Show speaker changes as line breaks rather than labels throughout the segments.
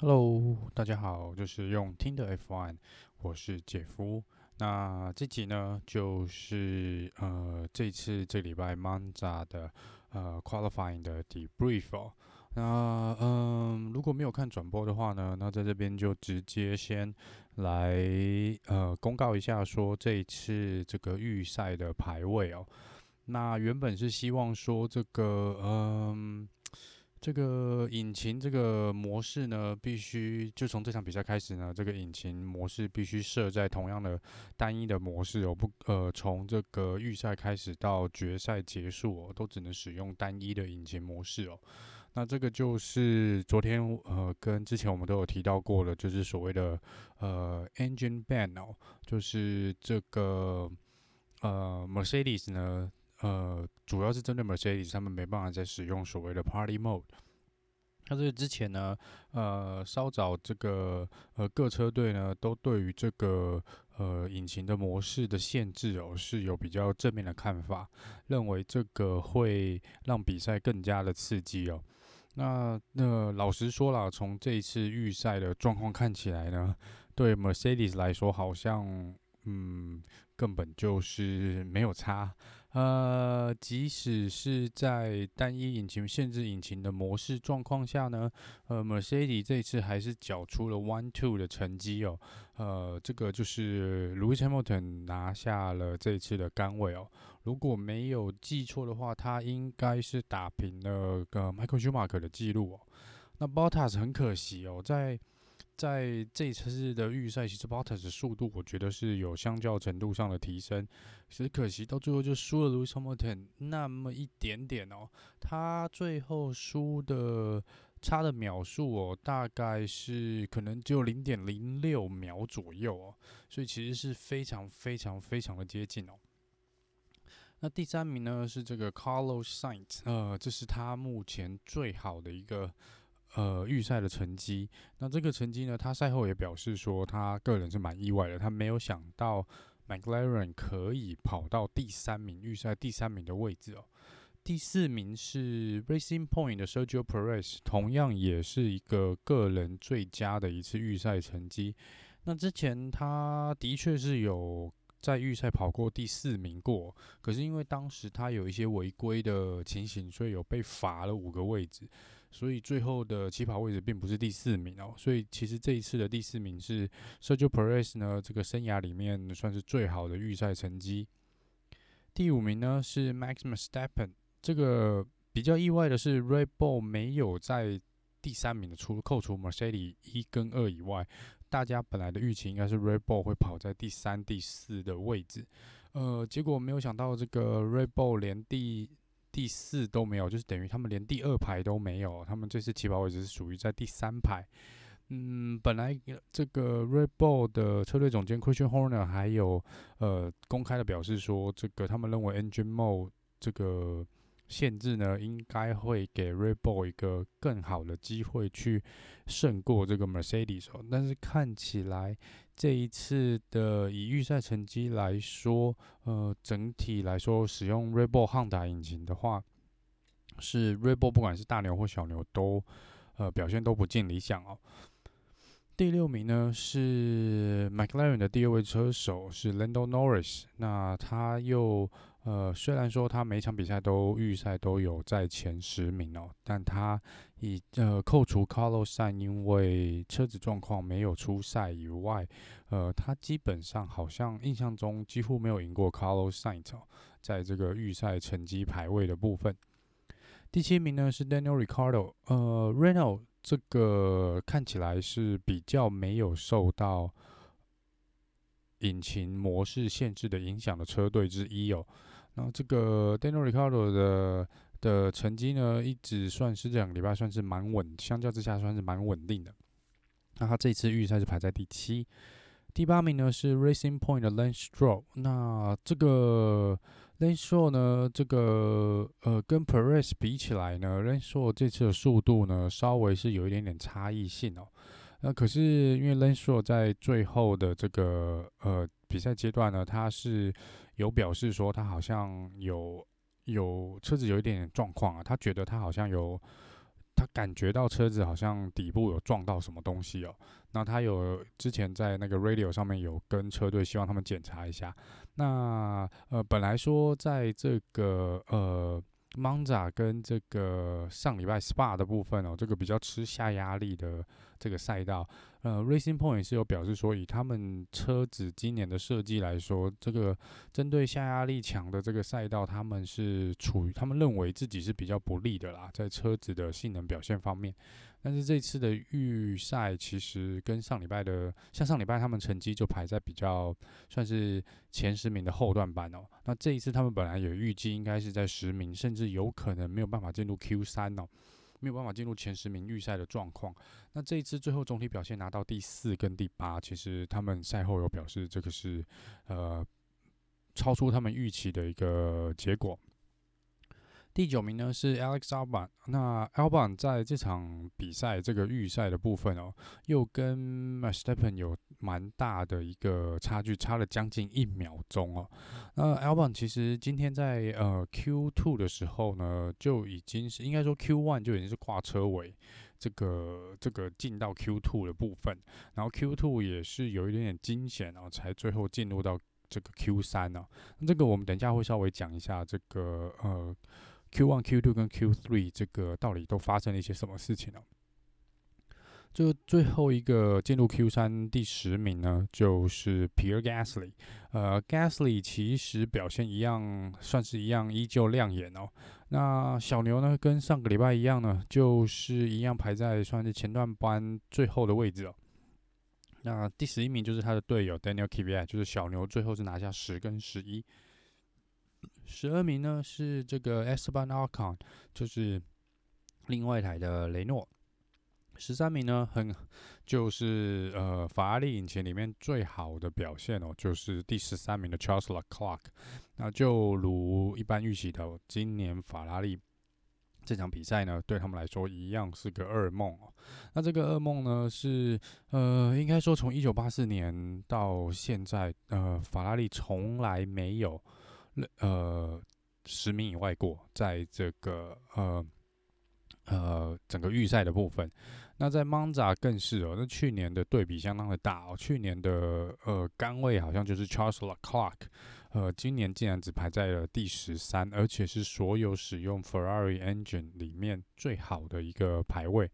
Hello，大家好，就是用听的 F1，我是杰夫。那这集呢，就是呃这次这礼拜 Monza 的呃 Qualifying 的 Debrief 哦。那嗯、如果没有看转播的话呢，那在这边就直接先来呃公告一下，说这一次这个预赛的排位哦。那原本是希望说这个嗯。这个引擎这个模式呢，必须就从这场比赛开始呢，这个引擎模式必须设在同样的单一的模式哦，不呃，从这个预赛开始到决赛结束哦，都只能使用单一的引擎模式哦。那这个就是昨天呃跟之前我们都有提到过的，就是所谓的呃 engine ban 哦，就是这个呃 Mercedes 呢。呃，主要是针对 Mercedes，他们没办法再使用所谓的 Party Mode。那这之前呢，呃，稍早这个呃各车队呢都对于这个呃引擎的模式的限制哦是有比较正面的看法，认为这个会让比赛更加的刺激哦。那那老实说啦，从这一次预赛的状况看起来呢，对 Mercedes 来说好像嗯根本就是没有差。呃，即使是在单一引擎限制引擎的模式状况下呢，呃，Mercedes 这次还是缴出了 one two 的成绩哦。呃，这个就是 Lewis Hamilton 拿下了这次的杆位哦。如果没有记错的话，他应该是打平了个 Michael Schumacher 的记录哦。那 Bottas 很可惜哦，在在这一次的预赛，其实 Bottas 的速度我觉得是有相较程度上的提升，只可惜到最后就输了 Lewis Hamilton 那么一点点哦。他最后输的差的秒数哦，大概是可能只有零点零六秒左右哦，所以其实是非常非常非常的接近哦。那第三名呢是这个 Carlos Sainz，呃，这是他目前最好的一个。呃，预赛的成绩，那这个成绩呢，他赛后也表示说，他个人是蛮意外的，他没有想到 McLaren 可以跑到第三名，预赛第三名的位置哦。第四名是 Racing Point 的 Sergio Perez，同样也是一个个人最佳的一次预赛成绩。那之前他的确是有在预赛跑过第四名过，可是因为当时他有一些违规的情形，所以有被罚了五个位置。所以最后的起跑位置并不是第四名哦，所以其实这一次的第四名是 Sergio Perez 呢，这个生涯里面算是最好的预赛成绩。第五名呢是 Max Verstappen，这个比较意外的是 Red Bull 没有在第三名的出扣除 Mercedes 一跟二以外，大家本来的预期应该是 Red Bull 会跑在第三、第四的位置，呃，结果没有想到这个 Red Bull 连第第四都没有，就是等于他们连第二排都没有。他们这次起跑位置是属于在第三排。嗯，本来这个 Red Bull 的车队总监 Christian Horner 还有呃公开的表示说，这个他们认为 Engine Mode 这个限制呢，应该会给 Rebel 一个更好的机会去胜过这个 Mercedes。但是看起来。这一次的以预赛成绩来说，呃，整体来说使用 Red Bull 汉达引擎的话，是 Rebel 不管是大牛或小牛都，呃，表现都不尽理想哦。第六名呢是 McLaren 的第二位车手是 Lando Norris，那他又。呃，虽然说他每场比赛都预赛都有在前十名哦，但他以呃扣除 Carlos Sain 因为车子状况没有出赛以外，呃，他基本上好像印象中几乎没有赢过 Carlos Sainz 哦，在这个预赛成绩排位的部分。第七名呢是 Daniel Ricardo，呃，Renault 这个看起来是比较没有受到引擎模式限制的影响的车队之一哦。那这个 Daniel Ricardo 的的成绩呢，一直算是这两个礼拜算是蛮稳，相较之下算是蛮稳定的。那他这次预赛是排在第七，第八名呢是 Racing Point 的 Lance Stroll。那这个 Lance Stroll 呢，这个呃跟 Perez 比起来呢，Lance Stroll 这次的速度呢稍微是有一点点差异性哦。那可是因为 Lance Stroll 在最后的这个呃比赛阶段呢，他是。有表示说他好像有有车子有一点点状况啊，他觉得他好像有他感觉到车子好像底部有撞到什么东西哦。那他有之前在那个 radio 上面有跟车队希望他们检查一下。那呃，本来说在这个呃。Monza 跟这个上礼拜 Spa 的部分哦，这个比较吃下压力的这个赛道，呃，Racing Point 是有表示说，以他们车子今年的设计来说，这个针对下压力强的这个赛道，他们是处于他们认为自己是比较不利的啦，在车子的性能表现方面。但是这次的预赛其实跟上礼拜的，像上礼拜他们成绩就排在比较算是前十名的后段班哦。那这一次他们本来也预计应该是在十名，甚至有可能没有办法进入 Q 三哦，没有办法进入前十名预赛的状况。那这一次最后总体表现拿到第四跟第八，其实他们赛后有表示这个是呃超出他们预期的一个结果。第九名呢是 Alex Albon，那 Albon 在这场比赛这个预赛的部分哦，又跟 Stapen 有蛮大的一个差距，差了将近一秒钟哦。那 Albon 其实今天在呃 Q2 的时候呢，就已经是应该说 Q1 就已经是挂车尾，这个这个进到 Q2 的部分，然后 Q2 也是有一点点惊险哦，才最后进入到这个 Q3 哦。那这个我们等一下会稍微讲一下这个呃。Q1、Q2 跟 Q3 这个到底都发生了一些什么事情呢？就最后一个进入 Q3 第十名呢，就是 Pierre Gasly。呃，Gasly 其实表现一样，算是一样，依旧亮眼哦。那小牛呢，跟上个礼拜一样呢，就是一样排在算是前段班最后的位置哦。那第十一名就是他的队友 Daniel Kvyat，就是小牛最后是拿下十跟十一。十二名呢是这个 Esteban Ocon，就是另外一台的雷诺。十三名呢，很就是呃法拉利引擎里面最好的表现哦，就是第十三名的 Charles Leclerc。那就如一般预期的，今年法拉利这场比赛呢，对他们来说一样是个噩梦哦。那这个噩梦呢，是呃应该说从一九八四年到现在，呃法拉利从来没有。呃，十名以外过，在这个呃呃整个预赛的部分，那在 Monza 更是哦，那去年的对比相当的大哦，去年的呃杆位好像就是 Charles Leclerc，呃，今年竟然只排在了第十三，而且是所有使用 Ferrari engine 里面最好的一个排位。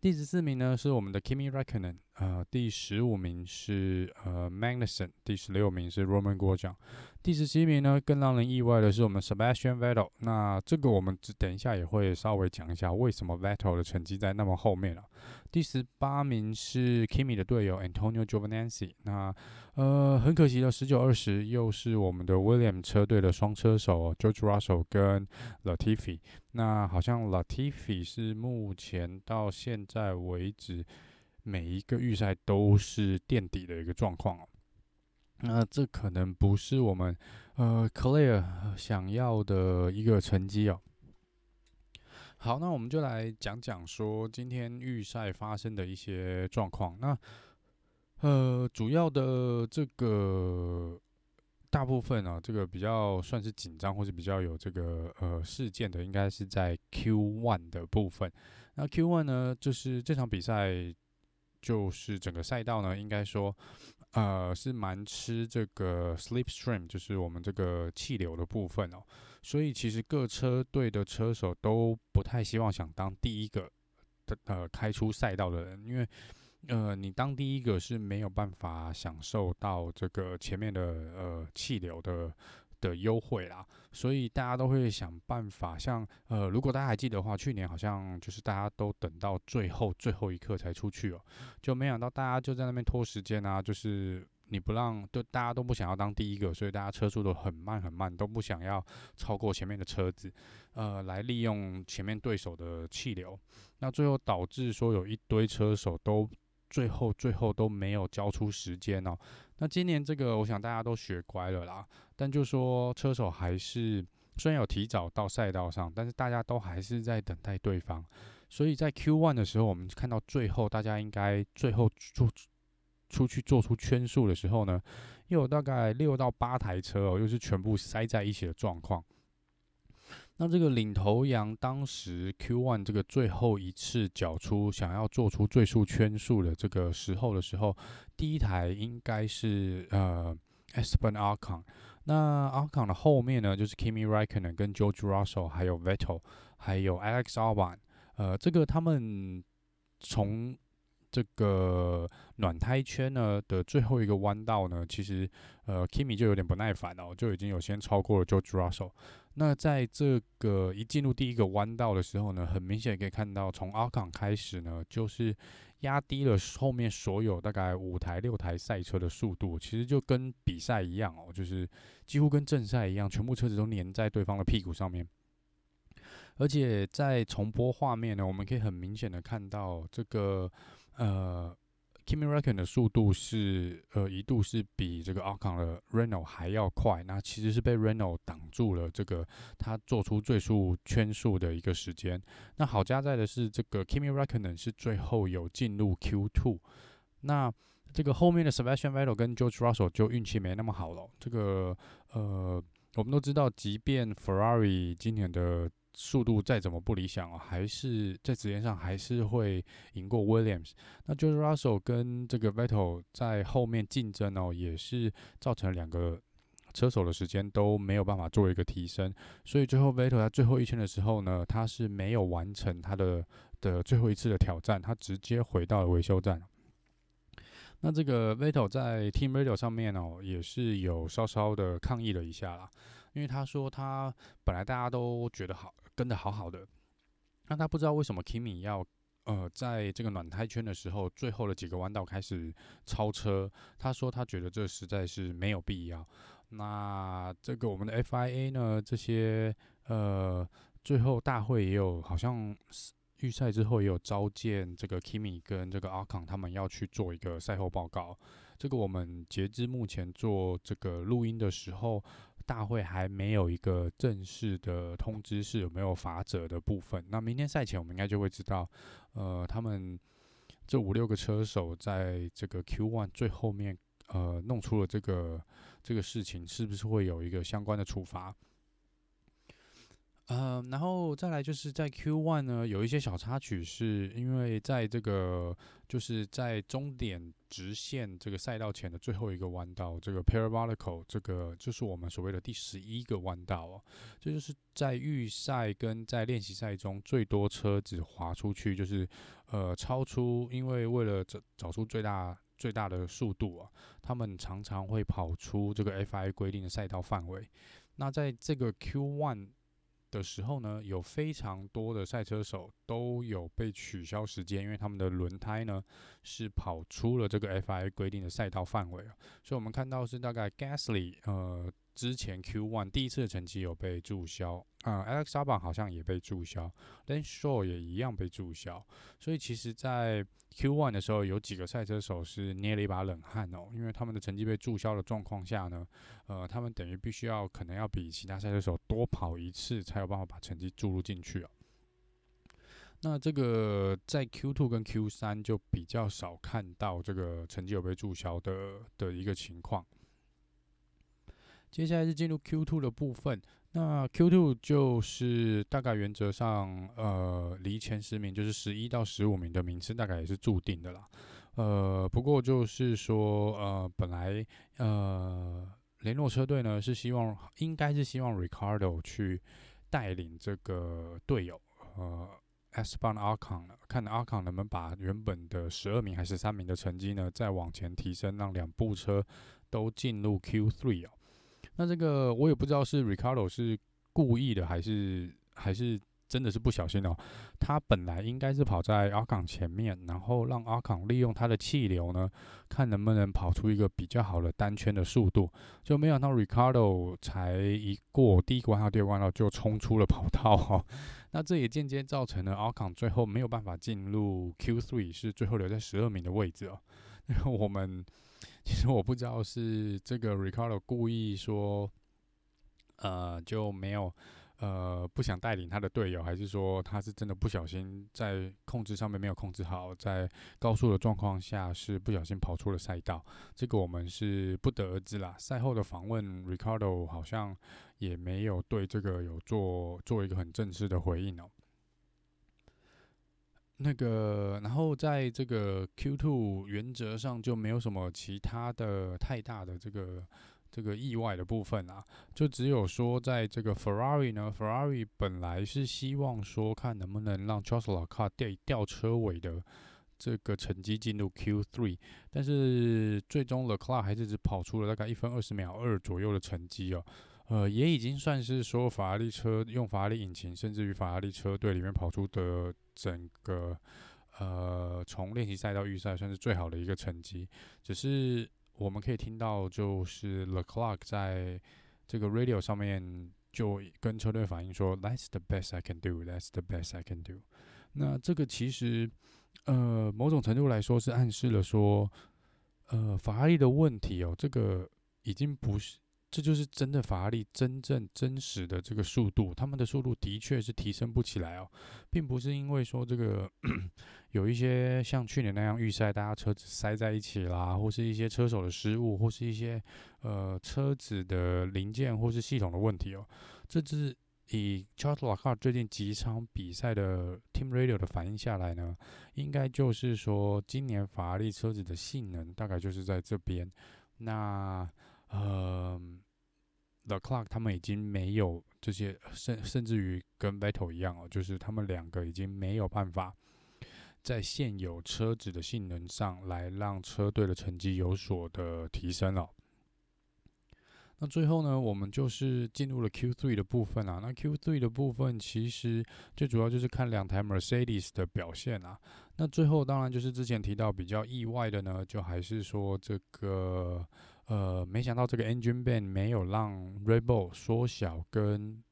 第十四名呢是我们的 Kimi r e c k o n e n 呃，第十五名是呃 Magnussen，第十六名是 Roman 获奖，第十七名呢更让人意外的是我们 Sebastian Vettel。那这个我们等一下也会稍微讲一下为什么 Vettel 的成绩在那么后面了。第十八名是 Kimi 的队友 Antonio Giovanazzi。那呃很可惜的，十九二十又是我们的 William 车队的双车手 George Russell 跟 Latifi。那好像 Latifi 是目前到现在为止。每一个预赛都是垫底的一个状况哦。那这可能不是我们呃 Clear 想要的一个成绩哦。好，那我们就来讲讲说今天预赛发生的一些状况。那呃，主要的这个大部分啊，这个比较算是紧张或是比较有这个呃事件的，应该是在 Q One 的部分。那 Q One 呢，就是这场比赛，就是整个赛道呢，应该说。呃，是蛮吃这个 slipstream，就是我们这个气流的部分哦。所以其实各车队的车手都不太希望想当第一个的呃开出赛道的人，因为呃你当第一个是没有办法享受到这个前面的呃气流的。的优惠啦，所以大家都会想办法，像呃，如果大家还记得的话，去年好像就是大家都等到最后最后一刻才出去哦，就没想到大家就在那边拖时间啊，就是你不让，就大家都不想要当第一个，所以大家车速都很慢很慢，都不想要超过前面的车子，呃，来利用前面对手的气流，那最后导致说有一堆车手都最后最后都没有交出时间哦。那今年这个，我想大家都学乖了啦。但就说车手还是虽然有提早到赛道上，但是大家都还是在等待对方。所以在 Q One 的时候，我们看到最后大家应该最后做出去做出圈数的时候呢，又有大概六到八台车哦，又是全部塞在一起的状况。那这个领头羊当时 Q One 这个最后一次缴出想要做出最速圈数的这个时候的时候，第一台应该是呃 Esteban Ocon。那 Arcon 的后面呢，就是 Kimi Raikkonen 跟 George Russell，还有 Vettel，还有 Alex Albon。呃，这个他们从这个暖胎圈呢的最后一个弯道呢，其实呃，Kimi 就有点不耐烦了，就已经有先超过了 George Russell。那在这个一进入第一个弯道的时候呢，很明显可以看到，从 Ocon 开始呢，就是压低了后面所有大概五台六台赛车的速度，其实就跟比赛一样哦，就是几乎跟正赛一样，全部车子都粘在对方的屁股上面。而且在重播画面呢，我们可以很明显的看到这个呃，Kimi Räikkönen 的速度是呃一度是比这个 Ocon 的 Renault 还要快，那其实是被 Renault 挡住了这个他做出最速圈数的一个时间。那好加在的是，这个 Kimi Räikkönen 是最后有进入 Q2，那这个后面的 Sebastian Vettel 跟 George Russell 就运气没那么好了。这个呃，我们都知道，即便 Ferrari 今年的速度再怎么不理想哦，还是在直线上还是会赢过 Williams。那就是 Russell 跟这个 Vettel 在后面竞争哦，也是造成两个车手的时间都没有办法做一个提升。所以最后 Vettel 在最后一圈的时候呢，他是没有完成他的的最后一次的挑战，他直接回到了维修站。那这个 Vettel 在 Team Radio 上面哦，也是有稍稍的抗议了一下啦，因为他说他本来大家都觉得好。跟得好好的，那他不知道为什么 Kimi 要呃在这个暖胎圈的时候，最后的几个弯道开始超车。他说他觉得这实在是没有必要。那这个我们的 FIA 呢，这些呃最后大会也有好像预赛之后也有召见这个 Kimi 跟这个阿康他们要去做一个赛后报告。这个我们截至目前做这个录音的时候。大会还没有一个正式的通知，是有没有罚则的部分。那明天赛前我们应该就会知道，呃，他们这五六个车手在这个 Q One 最后面，呃，弄出了这个这个事情，是不是会有一个相关的处罚？呃，然后再来就是在 Q1 呢，有一些小插曲，是因为在这个就是在终点直线这个赛道前的最后一个弯道，这个 Parabolical 这个就是我们所谓的第十一个弯道哦，这就是在预赛跟在练习赛中最多车子滑出去，就是呃超出，因为为了找找出最大最大的速度啊，他们常常会跑出这个 FI 规定的赛道范围。那在这个 Q1 的时候呢，有非常多的赛车手都有被取消时间，因为他们的轮胎呢是跑出了这个 FIA 规定的赛道范围，所以我们看到是大概 Gasly 呃。之前 Q1 第一次的成绩有被注销，啊、Alex Albon 好像也被注销，Lance Stroll 也一样被注销，所以其实，在 Q1 的时候，有几个赛车手是捏了一把冷汗哦，因为他们的成绩被注销的状况下呢，呃，他们等于必须要可能要比其他赛车手多跑一次，才有办法把成绩注入进去哦。那这个在 Q2 跟 Q3 就比较少看到这个成绩有被注销的的一个情况。接下来是进入 Q2 的部分，那 Q2 就是大概原则上，呃，离前十名就是十一到十五名的名次大概也是注定的啦。呃，不过就是说，呃，本来呃，雷诺车队呢是希望，应该是希望 Ricardo 去带领这个队友，呃，Esteban Ocon，看 Ocon 能不能把原本的十二名还是十三名的成绩呢再往前提升，让两部车都进入 Q3 哦。那这个我也不知道是 Ricardo 是故意的还是还是真的是不小心哦。他本来应该是跑在 Ocon 前面，然后让 Ocon 利用他的气流呢，看能不能跑出一个比较好的单圈的速度。就没想到 Ricardo 才一过第一关到第二关了，就冲出了跑道哦。那这也间接造成了 Ocon 最后没有办法进入 Q3，是最后留在十二名的位置哦。因为我们。其实我不知道是这个 Ricardo 故意说，呃，就没有，呃不想带领他的队友，还是说他是真的不小心在控制上面没有控制好，在高速的状况下是不小心跑出了赛道？这个我们是不得而知啦。赛后的访问，Ricardo 好像也没有对这个有做做一个很正式的回应哦。那个，然后在这个 Q2 原则上就没有什么其他的太大的这个这个意外的部分啊，就只有说在这个 Ferrari 呢，Ferrari 本来是希望说看能不能让 Charles l e c a r 掉掉车尾的这个成绩进入 Q3，但是最终 Leclerc 还是只跑出了大概一分二十秒二左右的成绩哦。呃，也已经算是说法拉利车用法拉利引擎，甚至于法拉利车队里面跑出的整个呃，从练习赛到预赛，算是最好的一个成绩。只是我们可以听到，就是 The Clock 在这个 radio 上面就跟车队反映说：“That's the best I can do. That's the best I can do.” 那这个其实呃，某种程度来说是暗示了说，呃，法拉利的问题哦，这个已经不是。这就是真的法拉利真正真实的这个速度，他们的速度的确是提升不起来哦，并不是因为说这个 有一些像去年那样预赛大家车子塞在一起啦，或是一些车手的失误，或是一些呃车子的零件或是系统的问题哦。这是以 Charles l e c l e r 最近几场比赛的 Team Radio 的反应下来呢，应该就是说今年法拉利车子的性能大概就是在这边。那呃，Leclerc 他们已经没有这些，甚甚至于跟 Vettel 一样哦，就是他们两个已经没有办法在现有车子的性能上来让车队的成绩有所的提升了。那最后呢，我们就是进入了 Q3 的部分啊。那 Q3 的部分其实最主要就是看两台 Mercedes 的表现啊。那最后当然就是之前提到比较意外的呢，就还是说这个。呃，没想到这个 engine ban 没有让 Red Bull 缩小跟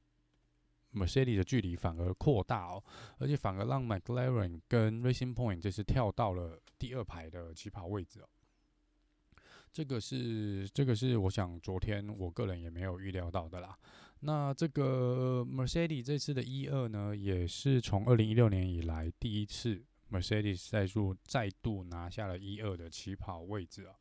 Mercedes 的距离，反而扩大哦，而且反而让 McLaren 跟 Racing Point 这次跳到了第二排的起跑位置哦。这个是这个是我想昨天我个人也没有预料到的啦。那这个 Mercedes 这次的一二呢，也是从二零一六年以来第一次 Mercedes 赛数再度拿下了一二的起跑位置啊。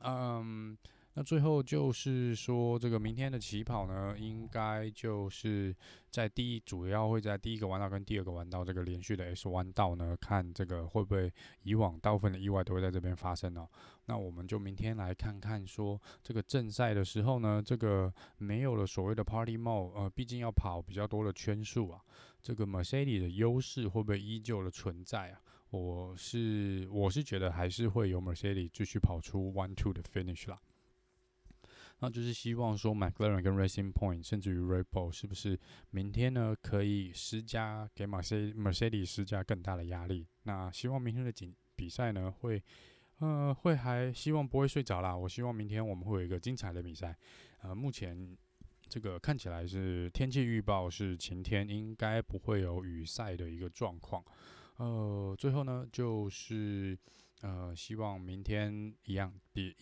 嗯，那最后就是说，这个明天的起跑呢，应该就是在第一，主要会在第一个弯道跟第二个弯道这个连续的 S 弯道呢，看这个会不会以往大部分的意外都会在这边发生哦。那我们就明天来看看说，这个正赛的时候呢，这个没有了所谓的 Party Mode，呃，毕竟要跑比较多的圈数啊，这个 Mercedes 的优势会不会依旧的存在啊？我是我是觉得还是会有 Mercedes 继续跑出 one two 的 finish 啦，那就是希望说 McLaren 跟 Racing Point 甚至于 Red Bull 是不是明天呢可以施加给 Mercedes Mercedes 施加更大的压力？那希望明天的比比赛呢会呃会还希望不会睡着啦。我希望明天我们会有一个精彩的比赛。呃，目前这个看起来是天气预报是晴天，应该不会有雨赛的一个状况。呃，最后呢，就是呃，希望明天一样，比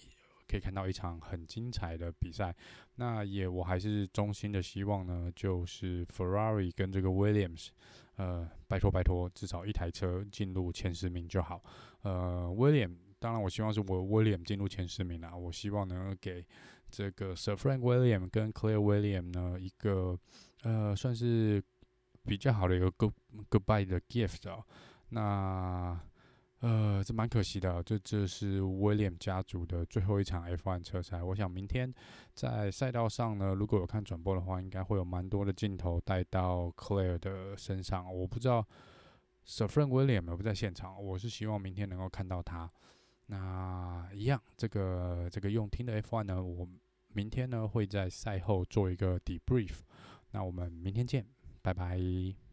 可以看到一场很精彩的比赛。那也，我还是衷心的希望呢，就是 Ferrari 跟这个 Williams，呃，拜托拜托，至少一台车进入前十名就好。呃，William，当然我希望是我 William 进入前十名啊。我希望能给这个 Sir Frank William 跟 Claire William 呢一个呃，算是。比较好的一个 good goodbye 的 gift 哦，那呃，这蛮可惜的，这这是 William 家族的最后一场 F1 车赛。我想明天在赛道上呢，如果有看转播的话，应该会有蛮多的镜头带到 Claire 的身上。我不知道 Sir Frank William 有不在现场，我是希望明天能够看到他。那一样，这个这个用听的 F1 呢，我明天呢会在赛后做一个 debrief。那我们明天见。拜拜。